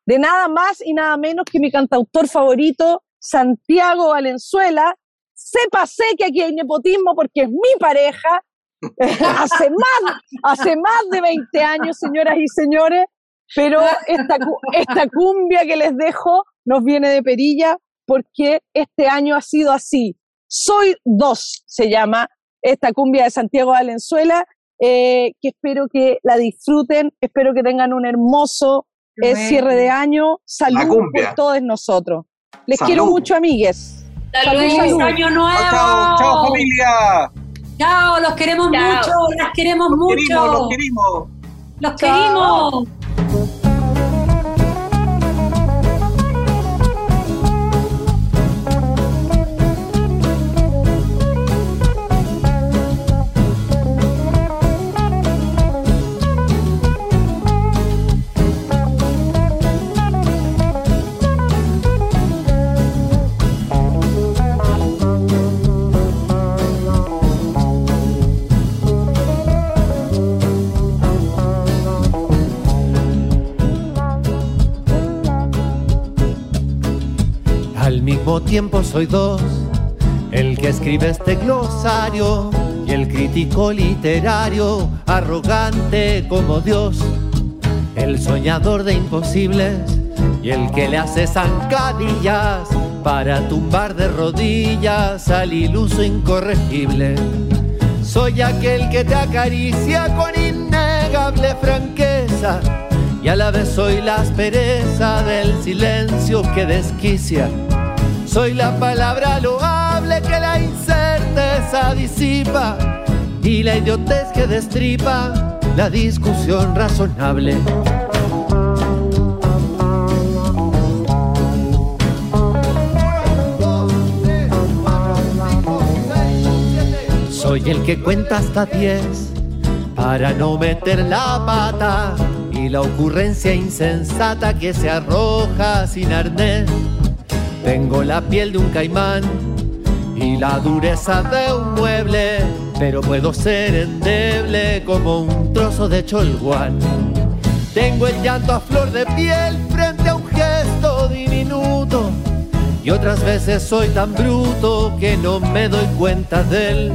de nada más y nada menos que mi cantautor favorito, Santiago Valenzuela. Sépase que aquí hay nepotismo porque es mi pareja. hace, más, hace más de 20 años, señoras y señores. Pero esta, esta cumbia que les dejo nos viene de perilla porque este año ha sido así. Soy dos, se llama esta cumbia de Santiago Valenzuela, eh, que espero que la disfruten, espero que tengan un hermoso eh, cierre de año. Salud por todos nosotros. Les quiero mucho, amigues. Salud, salud. año nuevo. Chao, chao, familia. Chao, los queremos mucho, las queremos mucho. Querimos, los queremos. Los queremos. tiempo soy dos, el que escribe este glosario y el crítico literario, arrogante como Dios, el soñador de imposibles y el que le hace zancadillas para tumbar de rodillas al iluso incorregible. Soy aquel que te acaricia con innegable franqueza y a la vez soy la aspereza del silencio que desquicia soy la palabra loable que la incerteza disipa y la idiotez que destripa la discusión razonable. Soy el que cuenta hasta diez para no meter la pata y la ocurrencia insensata que se arroja sin arnés tengo la piel de un caimán y la dureza de un mueble, pero puedo ser endeble como un trozo de cholguán. Tengo el llanto a flor de piel frente a un gesto diminuto y otras veces soy tan bruto que no me doy cuenta de él.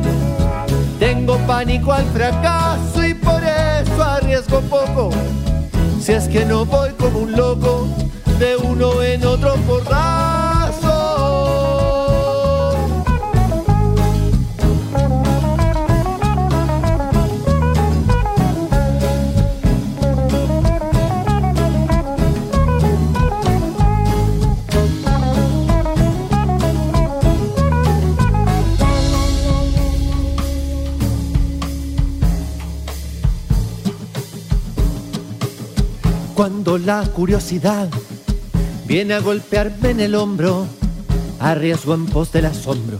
Tengo pánico al fracaso y por eso arriesgo poco. Si es que no voy como un loco de uno en otro porral. Cuando la curiosidad viene a golpearme en el hombro, arriesgo en pos del asombro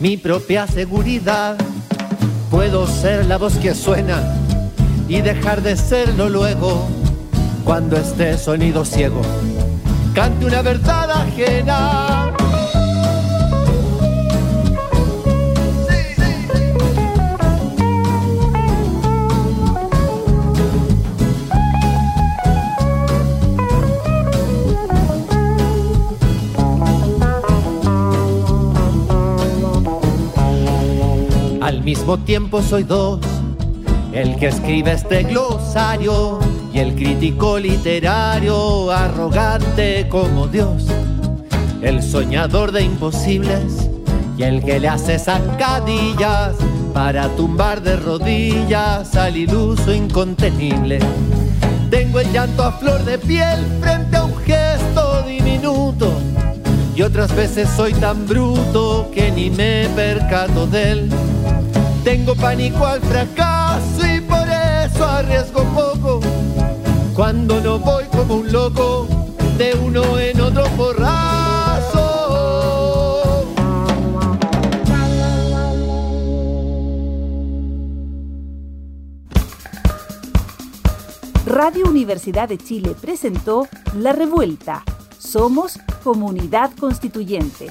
mi propia seguridad. Puedo ser la voz que suena y dejar de serlo luego cuando esté sonido ciego. Cante una verdad ajena mismo tiempo soy dos, el que escribe este glosario y el crítico literario, arrogante como Dios, el soñador de imposibles y el que le hace zancadillas para tumbar de rodillas al iluso incontenible. Tengo el llanto a flor de piel frente a un gesto diminuto y otras veces soy tan bruto que ni me percato de él tengo pánico al fracaso y por eso arriesgo poco. Cuando no voy como un loco, de uno en otro porrazo. Radio Universidad de Chile presentó La Revuelta. Somos Comunidad Constituyente